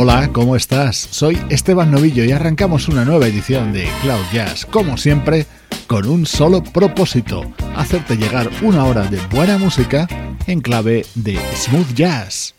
Hola, ¿cómo estás? Soy Esteban Novillo y arrancamos una nueva edición de Cloud Jazz, como siempre, con un solo propósito, hacerte llegar una hora de buena música en clave de smooth jazz.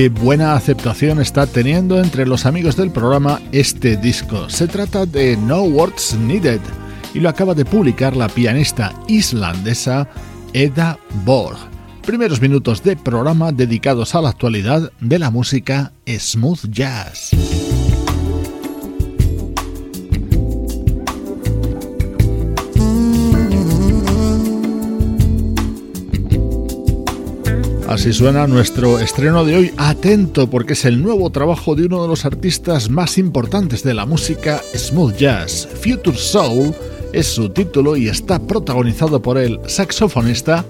Qué buena aceptación está teniendo entre los amigos del programa este disco. Se trata de No Words Needed y lo acaba de publicar la pianista islandesa Eda Borg. Primeros minutos de programa dedicados a la actualidad de la música smooth jazz. Así suena nuestro estreno de hoy. Atento porque es el nuevo trabajo de uno de los artistas más importantes de la música smooth jazz. Future Soul es su título y está protagonizado por el saxofonista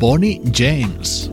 Bonnie James.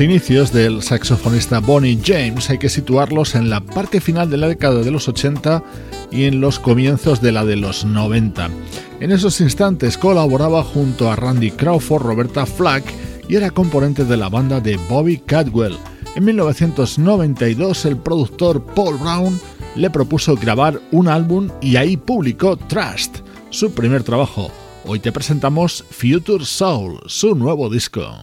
Inicios del saxofonista Bonnie James hay que situarlos en la parte final de la década de los 80 y en los comienzos de la de los 90. En esos instantes colaboraba junto a Randy Crawford, Roberta Flack y era componente de la banda de Bobby Cadwell. En 1992 el productor Paul Brown le propuso grabar un álbum y ahí publicó Trust, su primer trabajo. Hoy te presentamos Future Soul, su nuevo disco.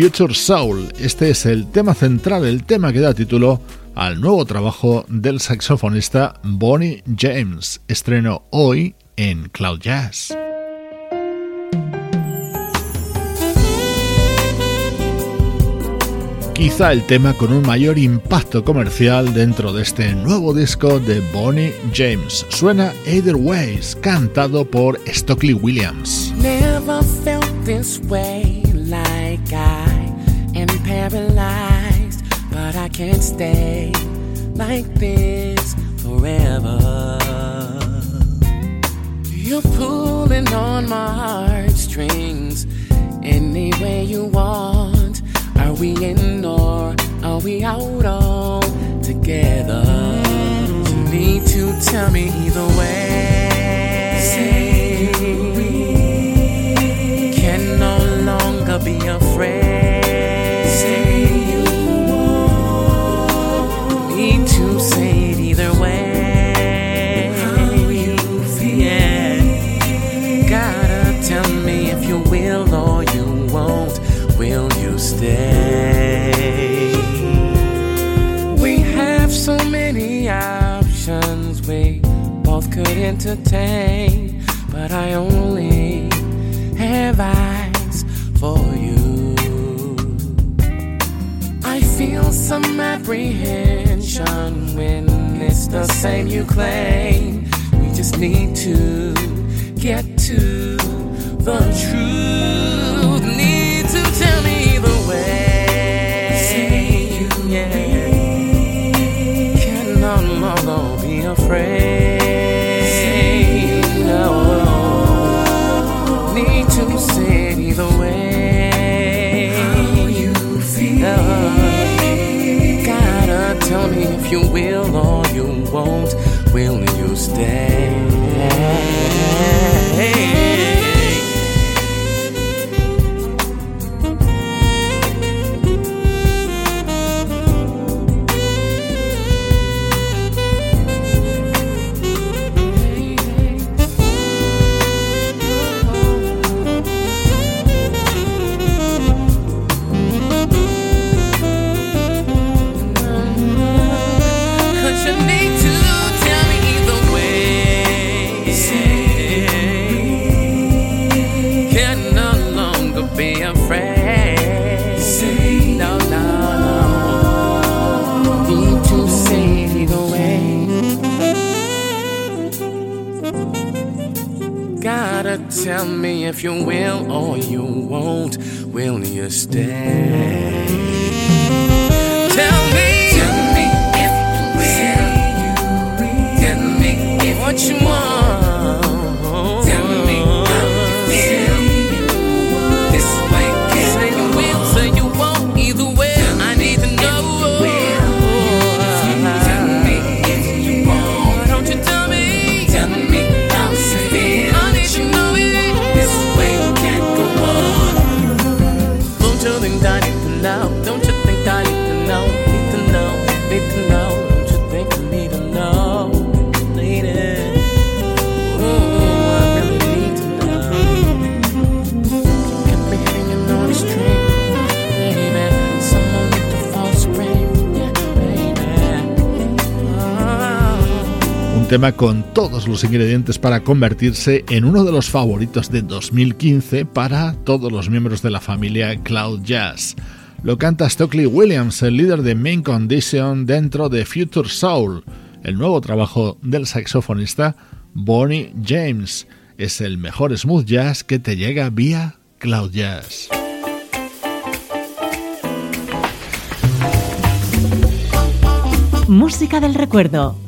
Future Soul. Este es el tema central, el tema que da título al nuevo trabajo del saxofonista Bonnie James, estreno hoy en Cloud Jazz. Quizá el tema con un mayor impacto comercial dentro de este nuevo disco de Bonnie James. Suena Either Ways, cantado por Stockley Williams. Never felt this way like I am paralyzed, but I can't stay like this forever. You're pulling on my heartstrings any way you want. We in or are we out all together? You need to tell me either way. Say can no longer be afraid. Say you need to say it either way. How you feel? Options we both could entertain, but I only have eyes for you. I feel some apprehension when it's the same you claim. We just need to get to the truth. Afraid. No, need to say it either way. How you feel? Gotta tell me if you will or you won't. Will you stay? Tell me if you will or you won't. Will you stay? Con todos los ingredientes para convertirse en uno de los favoritos de 2015 para todos los miembros de la familia Cloud Jazz. Lo canta Stockley Williams, el líder de Main Condition dentro de Future Soul, el nuevo trabajo del saxofonista Bonnie James. Es el mejor smooth jazz que te llega vía Cloud Jazz. Música del recuerdo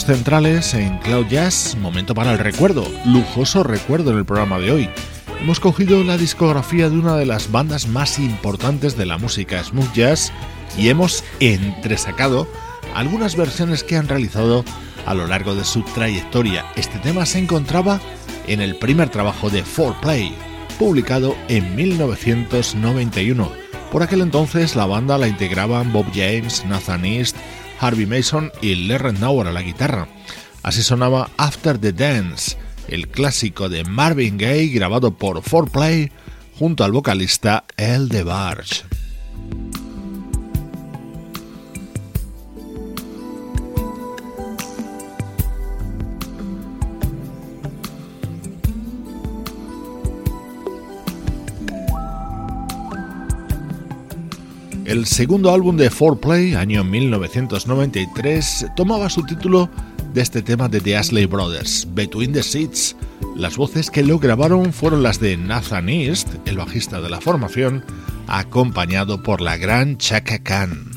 Centrales en Cloud Jazz, momento para el recuerdo, lujoso recuerdo en el programa de hoy. Hemos cogido la discografía de una de las bandas más importantes de la música smooth jazz y hemos entresacado algunas versiones que han realizado a lo largo de su trayectoria. Este tema se encontraba en el primer trabajo de 4Play, publicado en 1991. Por aquel entonces la banda la integraban Bob James, Nathan East, Harvey Mason y Larry Nauer a la guitarra. Así sonaba After the Dance, el clásico de Marvin Gaye grabado por 4Play junto al vocalista El DeBarge. El segundo álbum de 4Play, año 1993, tomaba su título de este tema de The Ashley Brothers, Between the Seats. Las voces que lo grabaron fueron las de Nathan East, el bajista de la formación, acompañado por la gran Chaka Khan.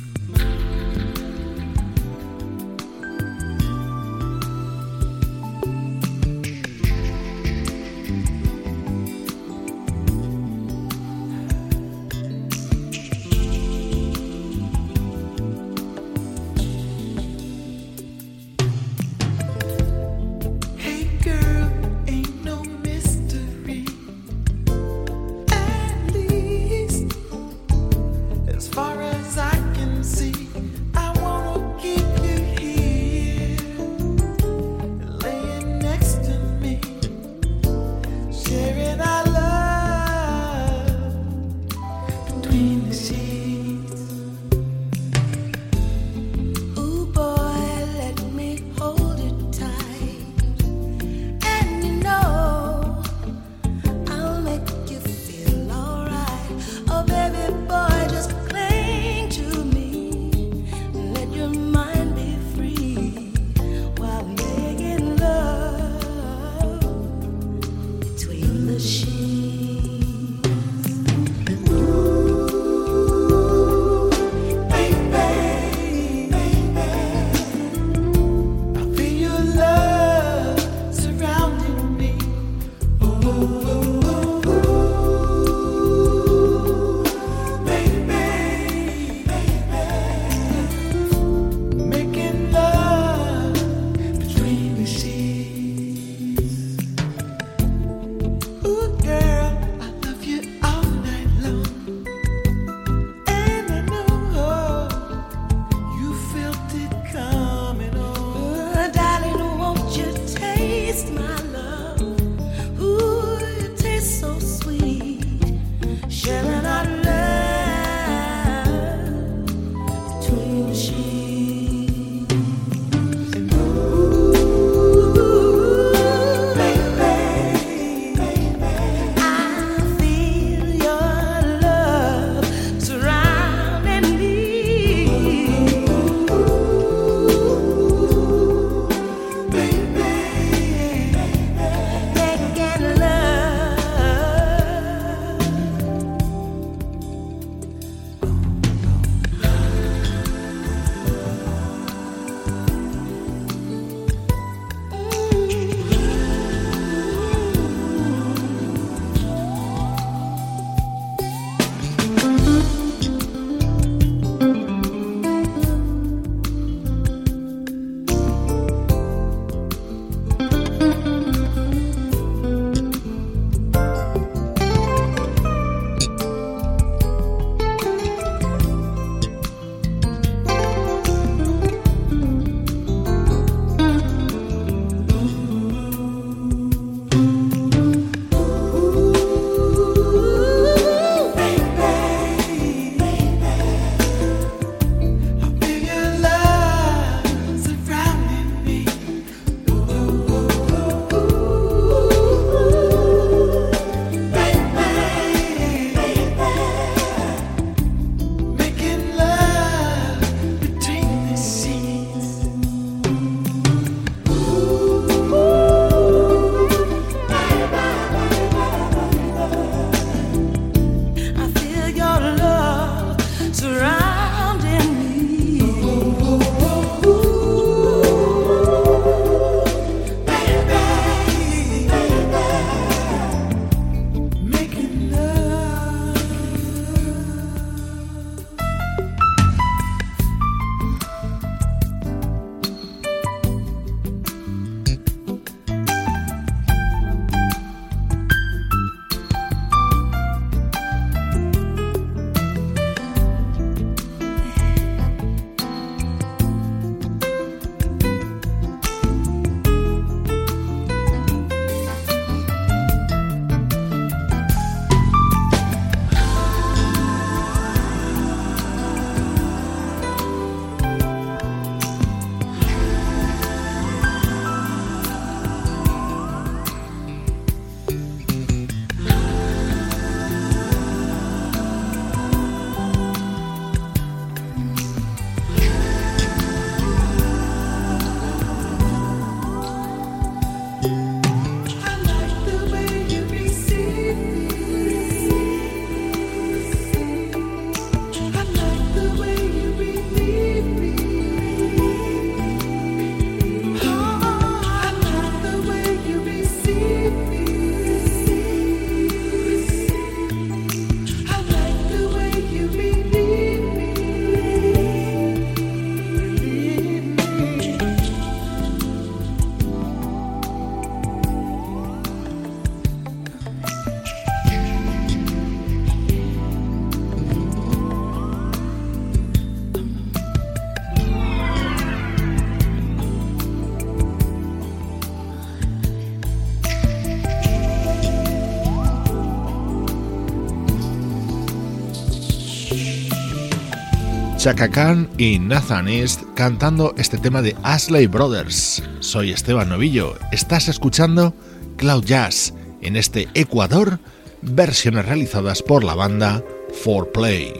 Chaka Khan y Nathan East cantando este tema de Ashley Brothers. Soy Esteban Novillo, estás escuchando Cloud Jazz en este Ecuador, versiones realizadas por la banda 4Play.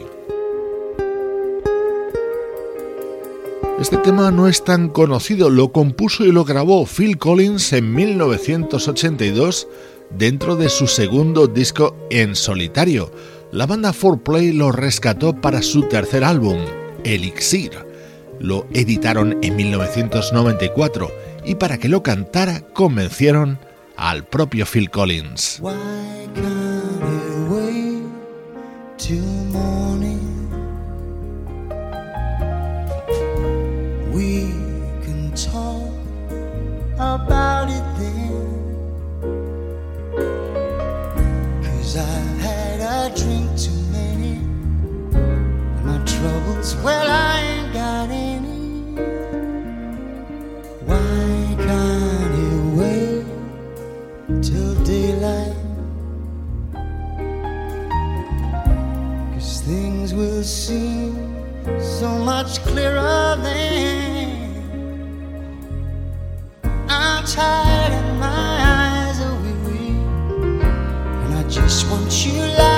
Este tema no es tan conocido, lo compuso y lo grabó Phil Collins en 1982 dentro de su segundo disco en solitario. La banda 4Play lo rescató para su tercer álbum, Elixir. Lo editaron en 1994 y para que lo cantara convencieron al propio Phil Collins. Troubles, well, I ain't got any. Why can't it wait till daylight? Cause things will seem so much clearer then. I'm tired and my eyes are weary, and I just want you lying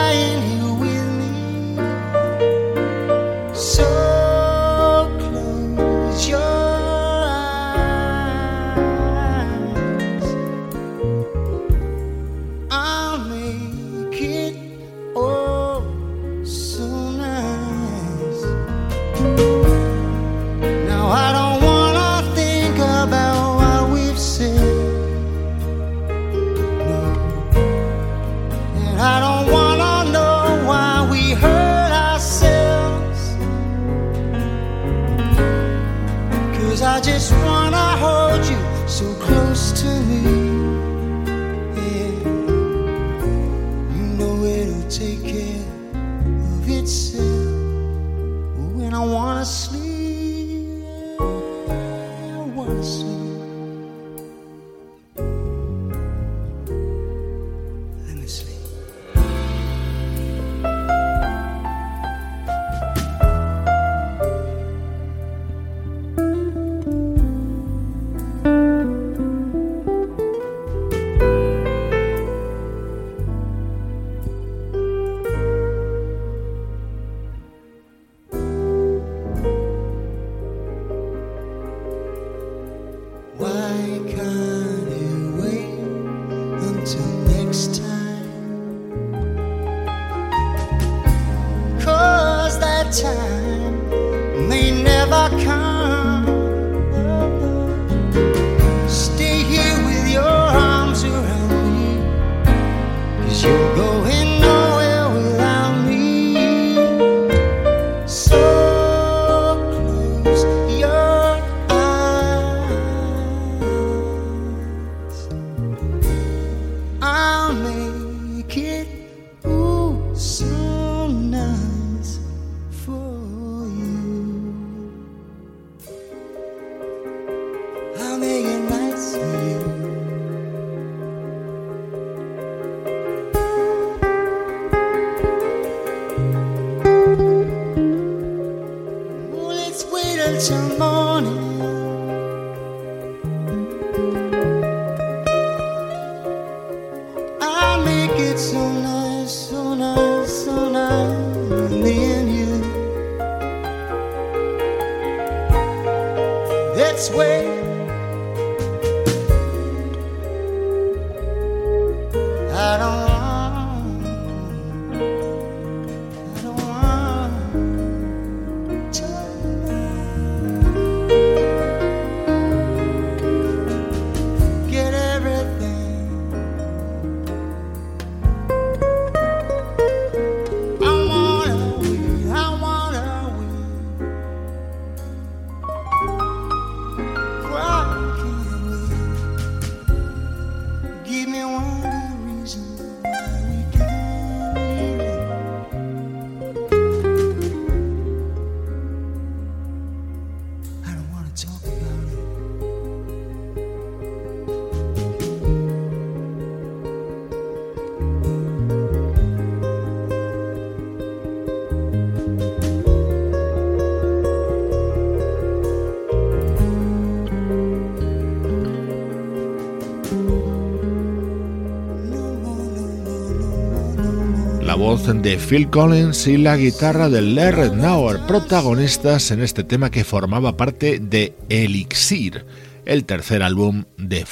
voz de Phil Collins y la guitarra de Larry Nauer, protagonistas en este tema que formaba parte de Elixir, el tercer álbum de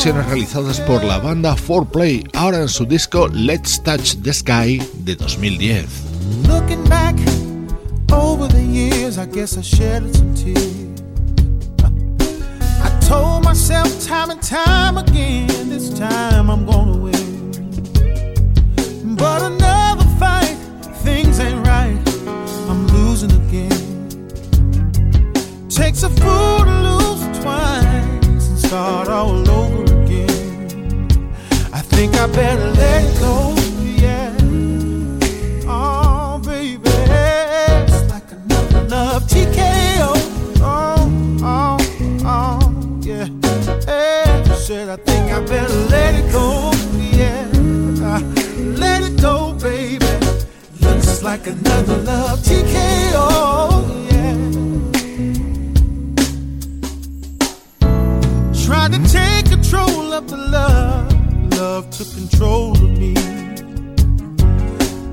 4Play. realizadas por la banda 4Play, ahora en su disco Let's Touch the Sky de 2010. Looking back over the years, I guess I shed some tears. I told myself time and time again, this time I'm gonna win. But another fight, things ain't right, I'm losing again. Takes a fool to lose twice and start all over think I better let go. Yeah. Oh, baby. Like another love TKO. Oh, oh, oh, yeah. Said I think I better let it go. Yeah. Uh, let it go, baby. Looks like another love TKO. Yeah. Trying to take control of the love love took control of me.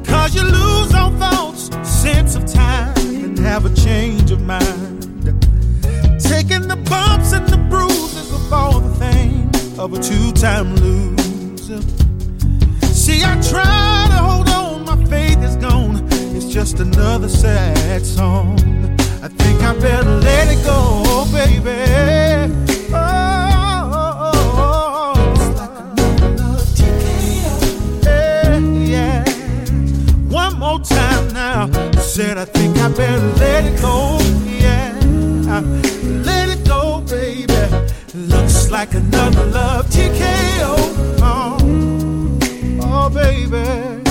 Cause you lose all thoughts, sense of time, and have a change of mind. Taking the bumps and the bruises of all the things of a two time loser. See, I try to hold on, my faith is gone. It's just another sad song. I think I better let it go, baby. Said I think I better let it go. Yeah, let it go, baby. Looks like another love TKO. Oh, oh baby.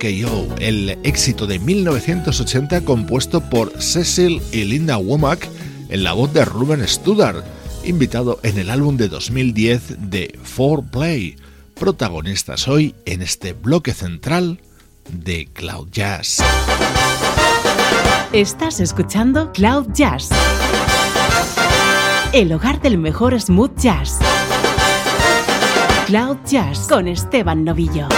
TKO, el éxito de 1980 compuesto por Cecil y Linda Womack en la voz de Ruben Studdard, invitado en el álbum de 2010 de 4Play, protagonistas hoy en este bloque central de Cloud Jazz. Estás escuchando Cloud Jazz, el hogar del mejor smooth jazz. Cloud Jazz con Esteban Novillo.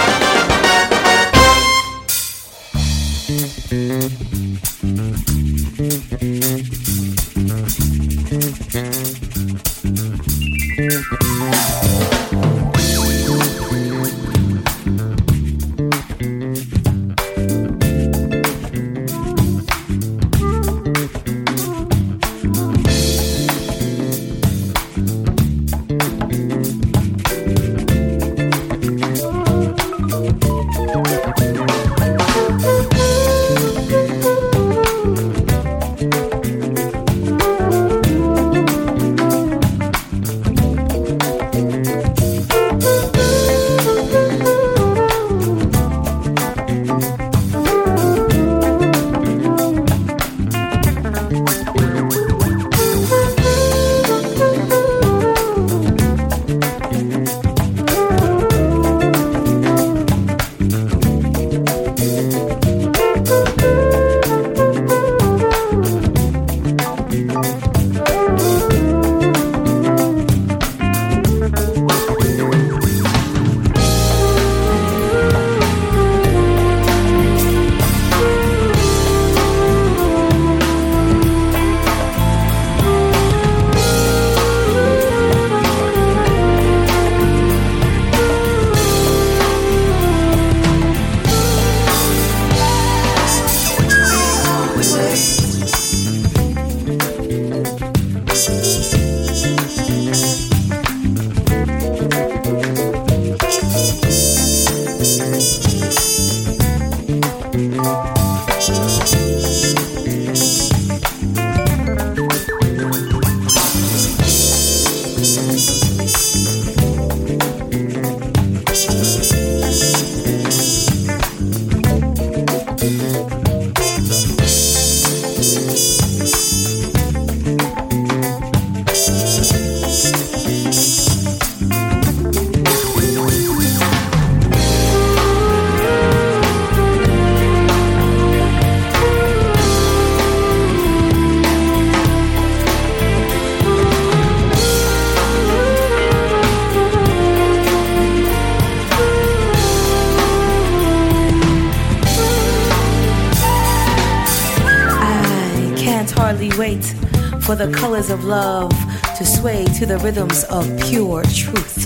For the colors of love to sway to the rhythms of pure truth.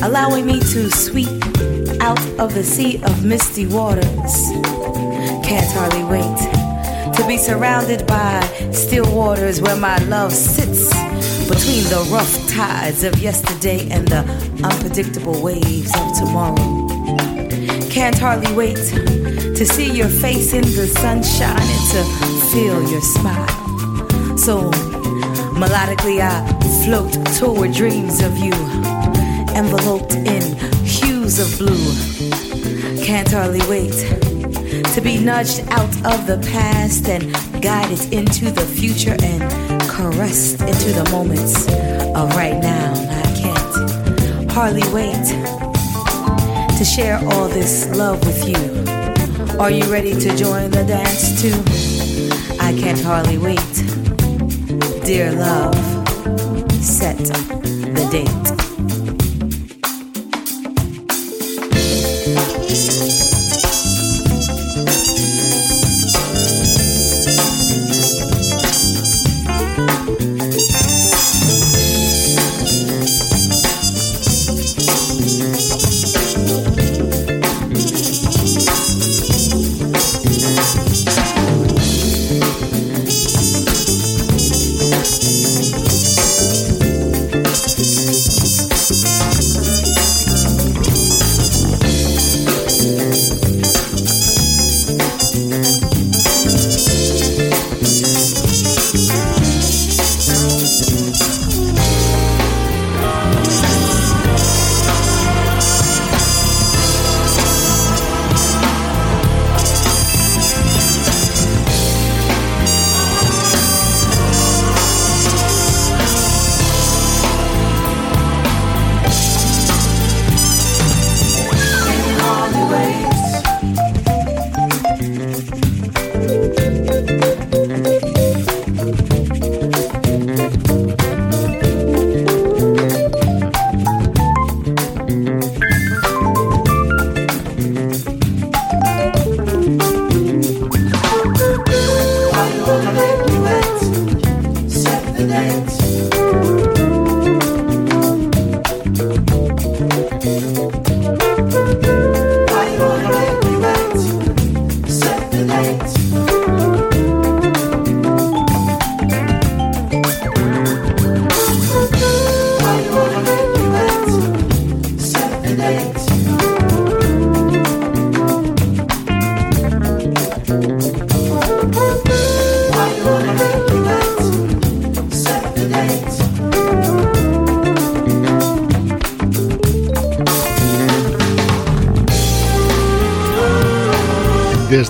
Allowing me to sweep out of the sea of misty waters. Can't hardly wait to be surrounded by still waters where my love sits between the rough tides of yesterday and the unpredictable waves of tomorrow. Can't hardly wait to see your face in the sunshine and to feel your smile. So melodically, I float toward dreams of you, enveloped in hues of blue. Can't hardly wait to be nudged out of the past and guided into the future and caressed into the moments of right now. I can't hardly wait to share all this love with you. Are you ready to join the dance too? I can't hardly wait. Dear love, set the date.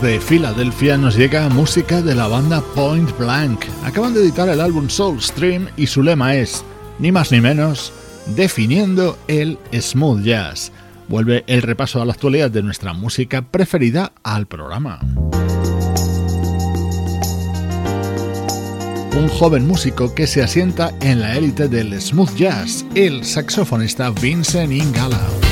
Desde Filadelfia nos llega música de la banda Point Blank. Acaban de editar el álbum Soul Stream y su lema es, ni más ni menos, definiendo el smooth jazz. Vuelve el repaso a la actualidad de nuestra música preferida al programa. Un joven músico que se asienta en la élite del smooth jazz, el saxofonista Vincent Ingala.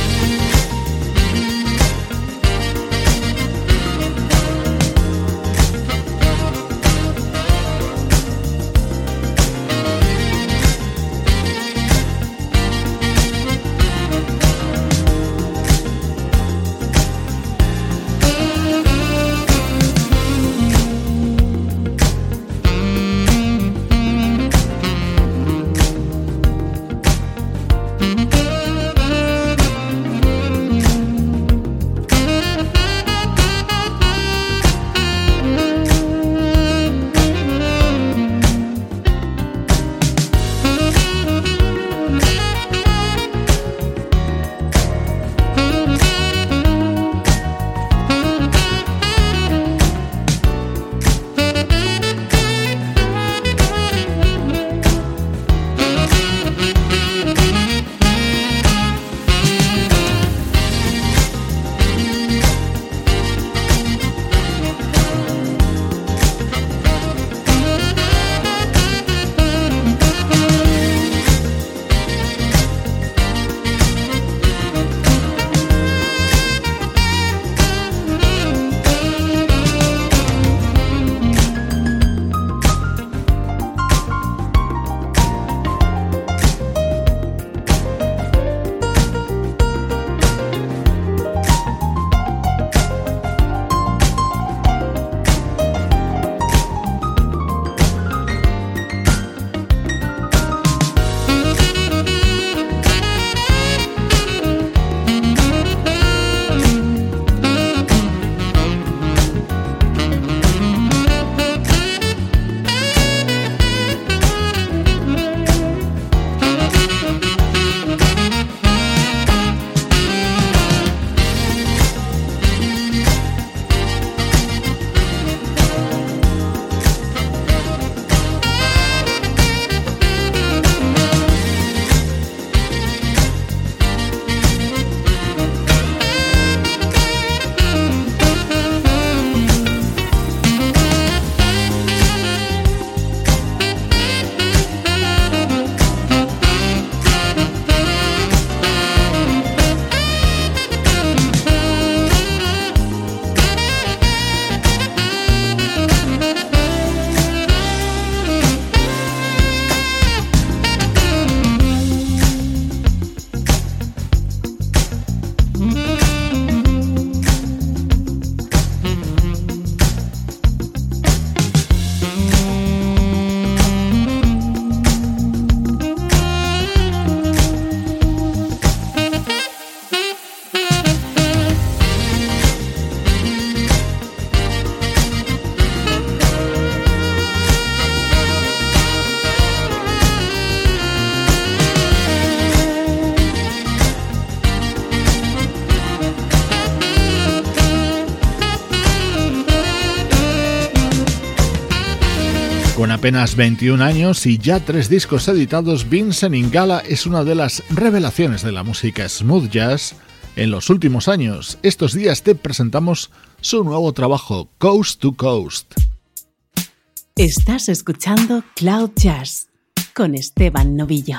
Apenas 21 años y ya tres discos editados, Vincent Ingala es una de las revelaciones de la música smooth jazz en los últimos años. Estos días te presentamos su nuevo trabajo, Coast to Coast. Estás escuchando Cloud Jazz con Esteban Novillo.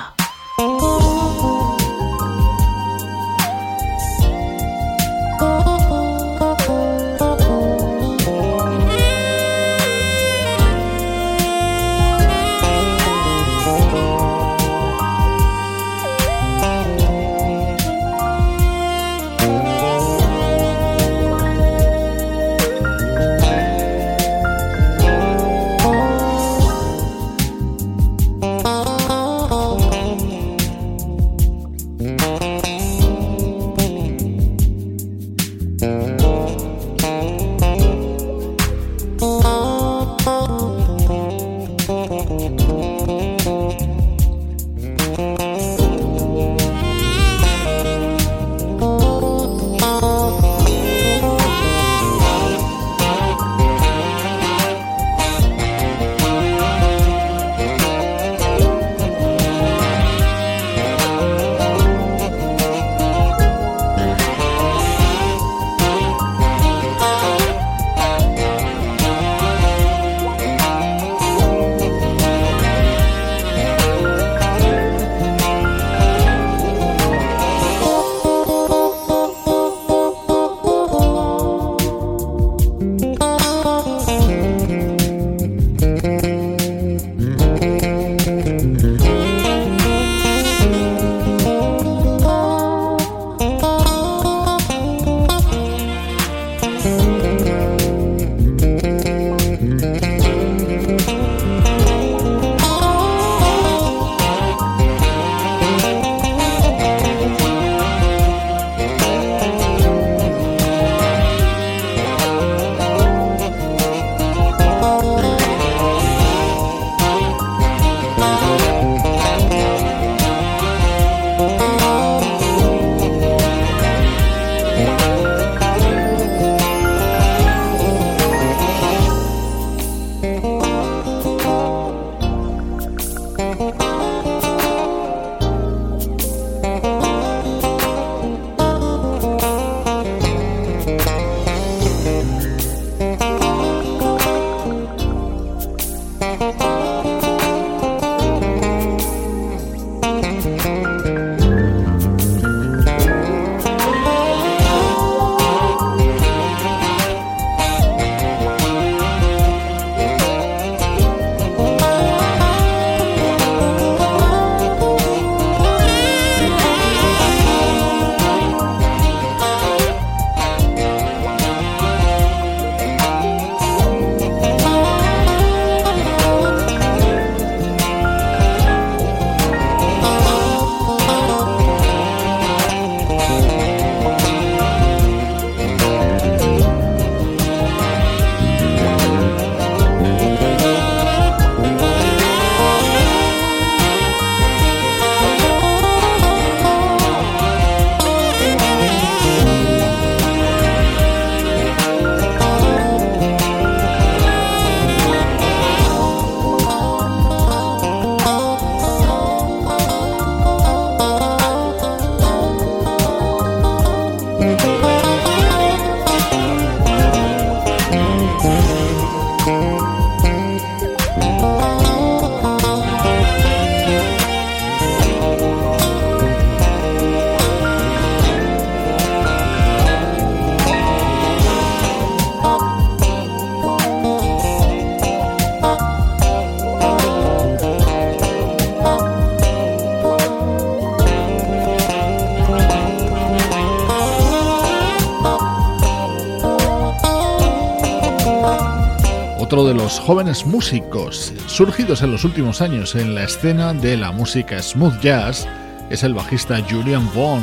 Jóvenes músicos surgidos en los últimos años en la escena de la música smooth jazz es el bajista Julian Vaughn.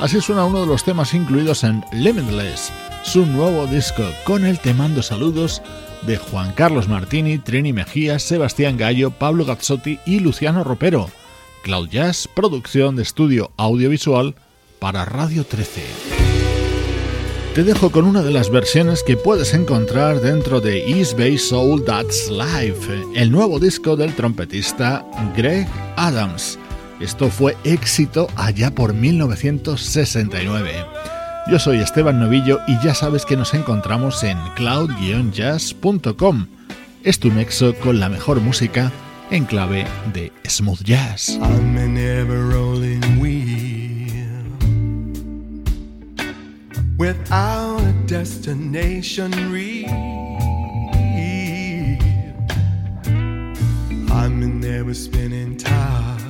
Así suena uno de los temas incluidos en Limitless, su nuevo disco, con el te mando saludos de Juan Carlos Martini, Trini Mejía, Sebastián Gallo, Pablo Gazzotti y Luciano Ropero. Cloud Jazz, producción de estudio audiovisual para Radio 13. Te dejo con una de las versiones que puedes encontrar dentro de East Bay Soul That's Life, el nuevo disco del trompetista Greg Adams. Esto fue éxito allá por 1969. Yo soy Esteban Novillo y ya sabes que nos encontramos en cloud-jazz.com. Es tu nexo con la mejor música en clave de smooth jazz. Without a destination real. I'm in there with spinning top,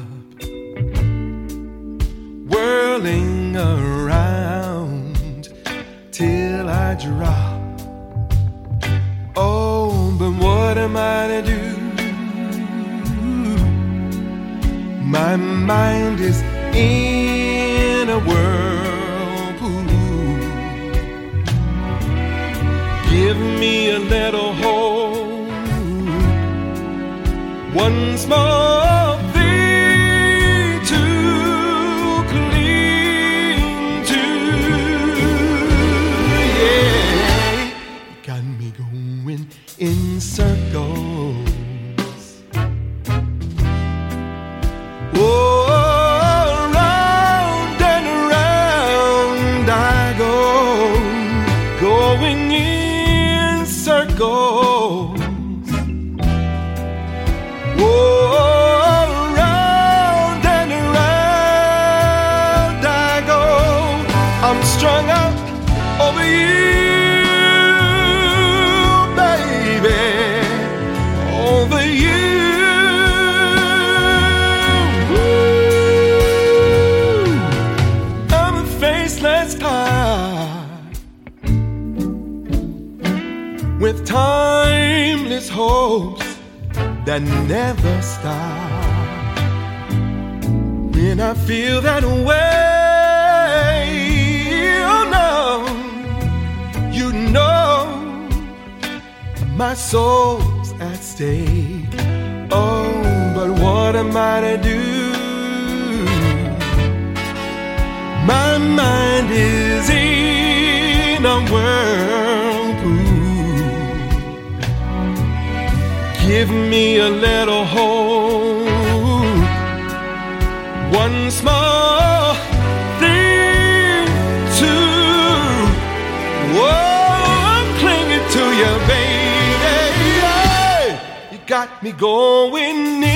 whirling around till I drop. Oh, but what am I to do? My mind is in a whirl. Give me a little hope. One small that never stop. When I feel that way, oh no, you know my soul's at stake. Oh, but what am I to do? My mind is in a whirlpool. Give me a little hope. One small thing to. Oh, I'm clinging to you, baby. You got me going in